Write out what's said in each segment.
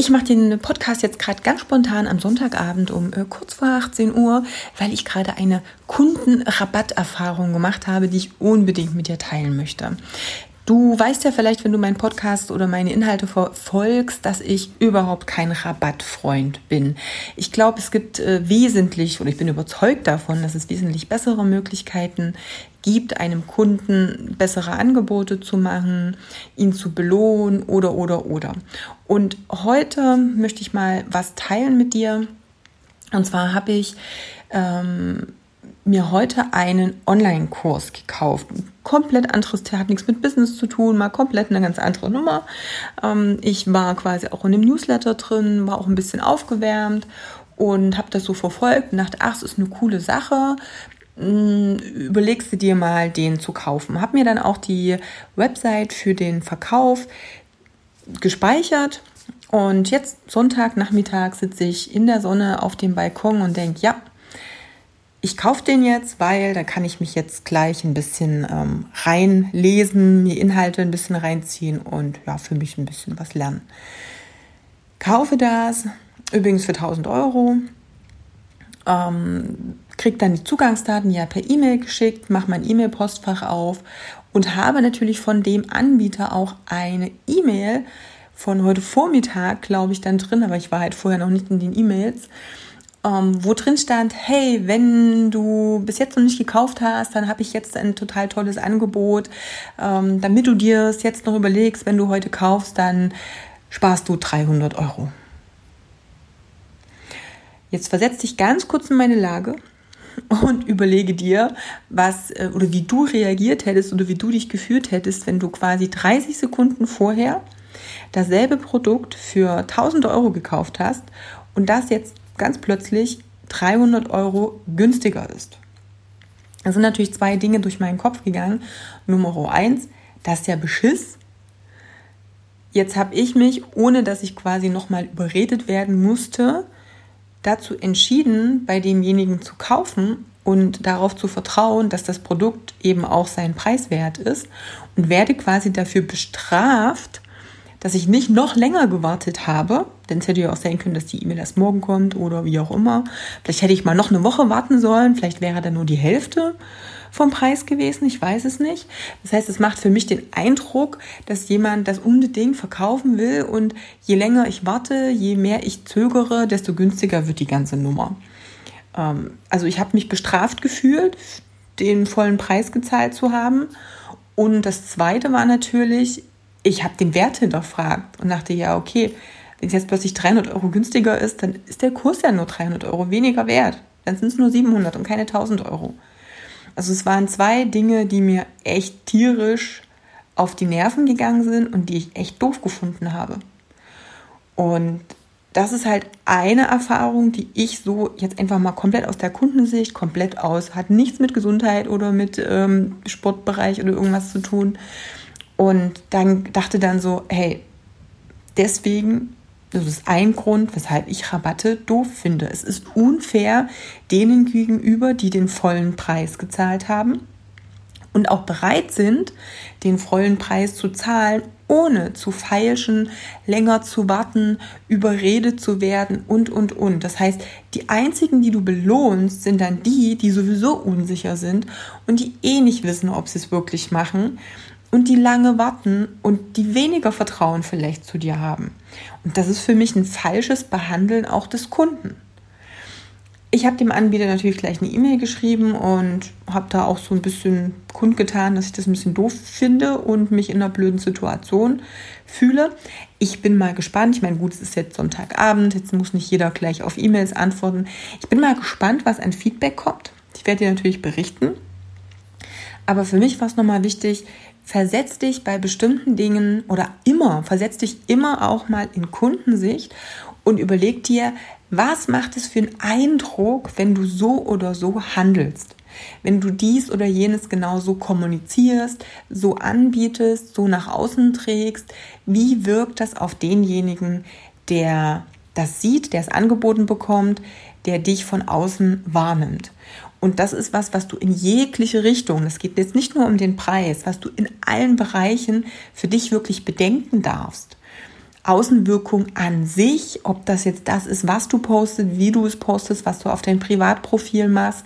Ich mache den Podcast jetzt gerade ganz spontan am Sonntagabend um äh, kurz vor 18 Uhr, weil ich gerade eine Kundenrabatterfahrung gemacht habe, die ich unbedingt mit dir teilen möchte. Du weißt ja vielleicht, wenn du meinen Podcast oder meine Inhalte verfolgst, dass ich überhaupt kein Rabattfreund bin. Ich glaube, es gibt äh, wesentlich, oder ich bin überzeugt davon, dass es wesentlich bessere Möglichkeiten gibt, einem Kunden bessere Angebote zu machen, ihn zu belohnen oder, oder, oder. Und heute möchte ich mal was teilen mit dir. Und zwar habe ich ähm, mir heute einen Online-Kurs gekauft. Komplett anderes, der hat nichts mit Business zu tun, mal komplett eine ganz andere Nummer. Ähm, ich war quasi auch in dem Newsletter drin, war auch ein bisschen aufgewärmt und habe das so verfolgt und dachte, ach, es ist eine coole Sache. Hm, überlegst du dir mal, den zu kaufen. Habe mir dann auch die Website für den Verkauf gespeichert und jetzt Sonntagnachmittag sitze ich in der Sonne auf dem Balkon und denke, ja, ich kaufe den jetzt, weil da kann ich mich jetzt gleich ein bisschen ähm, reinlesen, mir Inhalte ein bisschen reinziehen und ja, für mich ein bisschen was lernen. Kaufe das, übrigens für 1000 Euro, ähm, kriege dann die Zugangsdaten ja per E-Mail geschickt, mache mein E-Mail-Postfach auf und habe natürlich von dem Anbieter auch eine E-Mail von heute Vormittag, glaube ich, dann drin, aber ich war halt vorher noch nicht in den E-Mails, ähm, wo drin stand, hey, wenn du bis jetzt noch nicht gekauft hast, dann habe ich jetzt ein total tolles Angebot. Ähm, damit du dir es jetzt noch überlegst, wenn du heute kaufst, dann sparst du 300 Euro. Jetzt versetz dich ganz kurz in meine Lage und überlege dir, was äh, oder wie du reagiert hättest oder wie du dich gefühlt hättest, wenn du quasi 30 Sekunden vorher dasselbe Produkt für 1000 Euro gekauft hast und das jetzt ganz plötzlich 300 Euro günstiger ist. Da sind natürlich zwei Dinge durch meinen Kopf gegangen. Nummer eins, das ist ja Beschiss. Jetzt habe ich mich, ohne dass ich quasi nochmal überredet werden musste, dazu entschieden, bei demjenigen zu kaufen und darauf zu vertrauen, dass das Produkt eben auch seinen Preis wert ist und werde quasi dafür bestraft, dass ich nicht noch länger gewartet habe, denn es hätte ja auch sein können, dass die E-Mail erst morgen kommt oder wie auch immer. Vielleicht hätte ich mal noch eine Woche warten sollen, vielleicht wäre dann nur die Hälfte vom Preis gewesen, ich weiß es nicht. Das heißt, es macht für mich den Eindruck, dass jemand das unbedingt verkaufen will und je länger ich warte, je mehr ich zögere, desto günstiger wird die ganze Nummer. Ähm, also ich habe mich bestraft gefühlt, den vollen Preis gezahlt zu haben. Und das Zweite war natürlich, ich habe den Wert hinterfragt und dachte, ja, okay, wenn es jetzt plötzlich 300 Euro günstiger ist, dann ist der Kurs ja nur 300 Euro weniger wert. Dann sind es nur 700 und keine 1000 Euro. Also es waren zwei Dinge, die mir echt tierisch auf die Nerven gegangen sind und die ich echt doof gefunden habe. Und das ist halt eine Erfahrung, die ich so jetzt einfach mal komplett aus der Kundensicht, komplett aus, hat nichts mit Gesundheit oder mit ähm, Sportbereich oder irgendwas zu tun. Und dann dachte dann so, hey, deswegen das ist ein Grund, weshalb ich Rabatte doof finde. Es ist unfair denen gegenüber, die den vollen Preis gezahlt haben und auch bereit sind, den vollen Preis zu zahlen, ohne zu feilschen, länger zu warten, überredet zu werden und, und, und. Das heißt, die einzigen, die du belohnst, sind dann die, die sowieso unsicher sind und die eh nicht wissen, ob sie es wirklich machen und die lange warten und die weniger Vertrauen vielleicht zu dir haben. Und das ist für mich ein falsches Behandeln auch des Kunden. Ich habe dem Anbieter natürlich gleich eine E-Mail geschrieben und habe da auch so ein bisschen kundgetan, dass ich das ein bisschen doof finde und mich in einer blöden Situation fühle. Ich bin mal gespannt. Ich meine, gut, es ist jetzt Sonntagabend, jetzt muss nicht jeder gleich auf E-Mails antworten. Ich bin mal gespannt, was an Feedback kommt. Ich werde dir natürlich berichten. Aber für mich war es nochmal wichtig, versetz dich bei bestimmten Dingen oder immer, versetz dich immer auch mal in Kundensicht und überleg dir, Was macht es für einen Eindruck, wenn du so oder so handelst? Wenn du dies oder jenes genau so kommunizierst, so anbietest, so nach außen trägst, wie wirkt das auf denjenigen, der das sieht, der es angeboten bekommt, der dich von außen wahrnimmt? Und das ist was, was du in jegliche Richtung, es geht jetzt nicht nur um den Preis, was du in allen Bereichen für dich wirklich bedenken darfst. Außenwirkung an sich, ob das jetzt das ist, was du postest, wie du es postest, was du auf dein Privatprofil machst,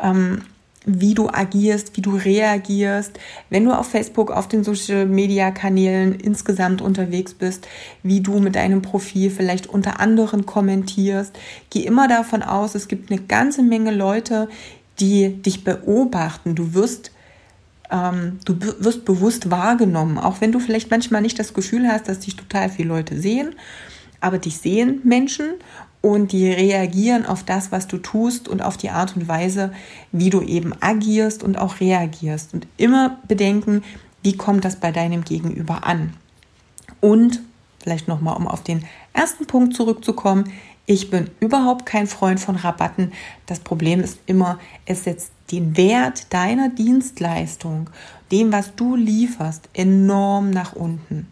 ähm, wie du agierst, wie du reagierst, wenn du auf Facebook, auf den Social Media Kanälen insgesamt unterwegs bist, wie du mit deinem Profil vielleicht unter anderen kommentierst. Geh immer davon aus, es gibt eine ganze Menge Leute, die dich beobachten. Du wirst ähm, du wirst bewusst wahrgenommen, auch wenn du vielleicht manchmal nicht das Gefühl hast, dass dich total viele Leute sehen, aber dich sehen Menschen und die reagieren auf das, was du tust und auf die Art und Weise, wie du eben agierst und auch reagierst. Und immer bedenken, wie kommt das bei deinem Gegenüber an? Und vielleicht nochmal, um auf den ersten Punkt zurückzukommen, ich bin überhaupt kein Freund von Rabatten. Das Problem ist immer, es setzt den Wert deiner Dienstleistung, dem, was du lieferst, enorm nach unten.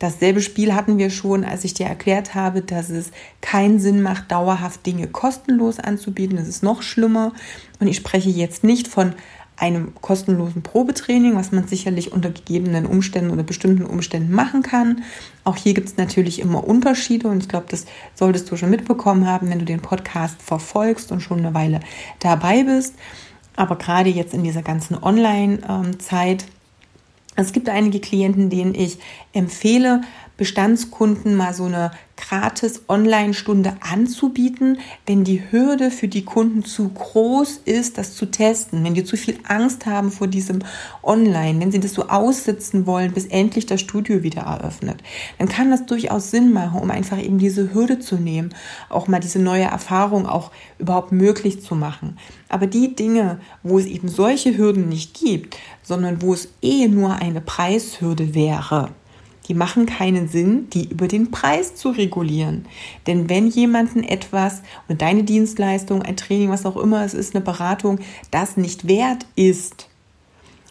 Dasselbe Spiel hatten wir schon, als ich dir erklärt habe, dass es keinen Sinn macht, dauerhaft Dinge kostenlos anzubieten. Das ist noch schlimmer. Und ich spreche jetzt nicht von einem kostenlosen Probetraining, was man sicherlich unter gegebenen Umständen oder bestimmten Umständen machen kann. Auch hier gibt es natürlich immer Unterschiede und ich glaube, das solltest du schon mitbekommen haben, wenn du den Podcast verfolgst und schon eine Weile dabei bist. Aber gerade jetzt in dieser ganzen Online-Zeit, es gibt einige Klienten, denen ich empfehle, Bestandskunden mal so eine gratis Online-Stunde anzubieten, wenn die Hürde für die Kunden zu groß ist, das zu testen, wenn die zu viel Angst haben vor diesem Online, wenn sie das so aussitzen wollen, bis endlich das Studio wieder eröffnet, dann kann das durchaus Sinn machen, um einfach eben diese Hürde zu nehmen, auch mal diese neue Erfahrung auch überhaupt möglich zu machen. Aber die Dinge, wo es eben solche Hürden nicht gibt, sondern wo es eh nur eine Preishürde wäre, die machen keinen Sinn, die über den Preis zu regulieren. Denn wenn jemanden etwas und deine Dienstleistung, ein Training, was auch immer es ist, eine Beratung, das nicht wert ist,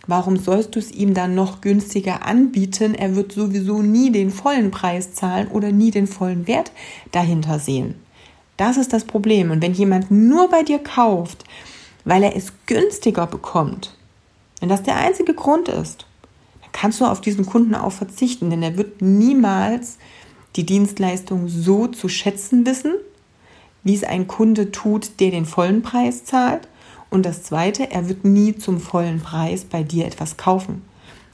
warum sollst du es ihm dann noch günstiger anbieten? Er wird sowieso nie den vollen Preis zahlen oder nie den vollen Wert dahinter sehen. Das ist das Problem. Und wenn jemand nur bei dir kauft, weil er es günstiger bekommt, wenn das der einzige Grund ist, kannst du auf diesen Kunden auch verzichten, denn er wird niemals die Dienstleistung so zu schätzen wissen, wie es ein Kunde tut, der den vollen Preis zahlt. Und das Zweite, er wird nie zum vollen Preis bei dir etwas kaufen.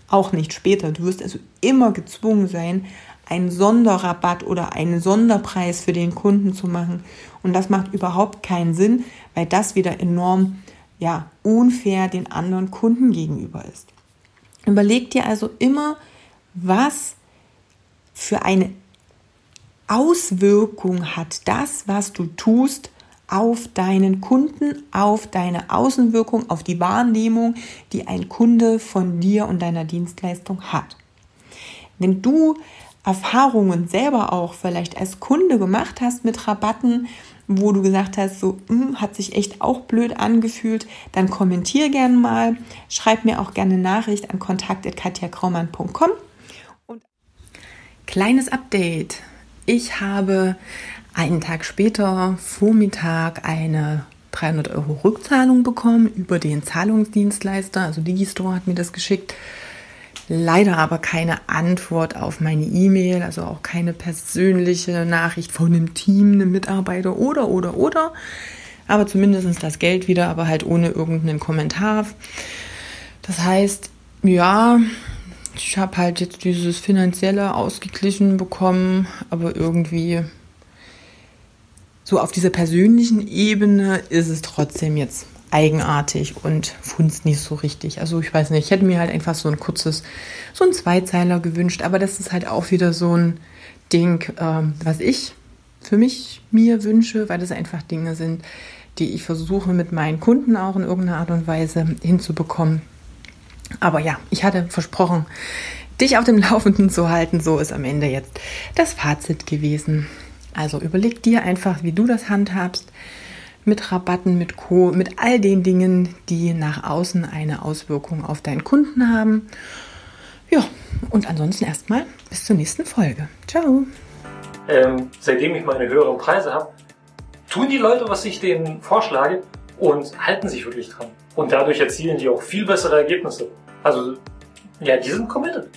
Auch nicht später. Du wirst also immer gezwungen sein, einen Sonderrabatt oder einen Sonderpreis für den Kunden zu machen. Und das macht überhaupt keinen Sinn, weil das wieder enorm ja, unfair den anderen Kunden gegenüber ist. Überleg dir also immer, was für eine Auswirkung hat das, was du tust, auf deinen Kunden, auf deine Außenwirkung, auf die Wahrnehmung, die ein Kunde von dir und deiner Dienstleistung hat. Wenn du Erfahrungen selber auch vielleicht als Kunde gemacht hast mit Rabatten, wo du gesagt hast, so hm, hat sich echt auch blöd angefühlt, dann kommentier gerne mal, schreib mir auch gerne Nachricht an kontakt@katjakraumann.com und kleines Update. Ich habe einen Tag später Vormittag eine 300 Euro Rückzahlung bekommen über den Zahlungsdienstleister, also Digistore hat mir das geschickt leider aber keine Antwort auf meine E-Mail, also auch keine persönliche Nachricht von einem Team, einem Mitarbeiter oder, oder, oder. Aber zumindest das Geld wieder, aber halt ohne irgendeinen Kommentar. Das heißt, ja, ich habe halt jetzt dieses finanzielle ausgeglichen bekommen, aber irgendwie so auf dieser persönlichen Ebene ist es trotzdem jetzt eigenartig und funzt nicht so richtig. Also ich weiß nicht, ich hätte mir halt einfach so ein kurzes, so ein Zweizeiler gewünscht, aber das ist halt auch wieder so ein Ding, ähm, was ich für mich mir wünsche, weil das einfach Dinge sind, die ich versuche mit meinen Kunden auch in irgendeiner Art und Weise hinzubekommen. Aber ja, ich hatte versprochen, dich auf dem Laufenden zu halten. So ist am Ende jetzt das Fazit gewesen. Also überleg dir einfach, wie du das handhabst mit Rabatten, mit Co., mit all den Dingen, die nach außen eine Auswirkung auf deinen Kunden haben. Ja, und ansonsten erstmal bis zur nächsten Folge. Ciao. Ähm, seitdem ich meine höheren Preise habe, tun die Leute, was ich denen vorschlage und halten sich wirklich dran. Und dadurch erzielen die auch viel bessere Ergebnisse. Also, ja, die sind committed.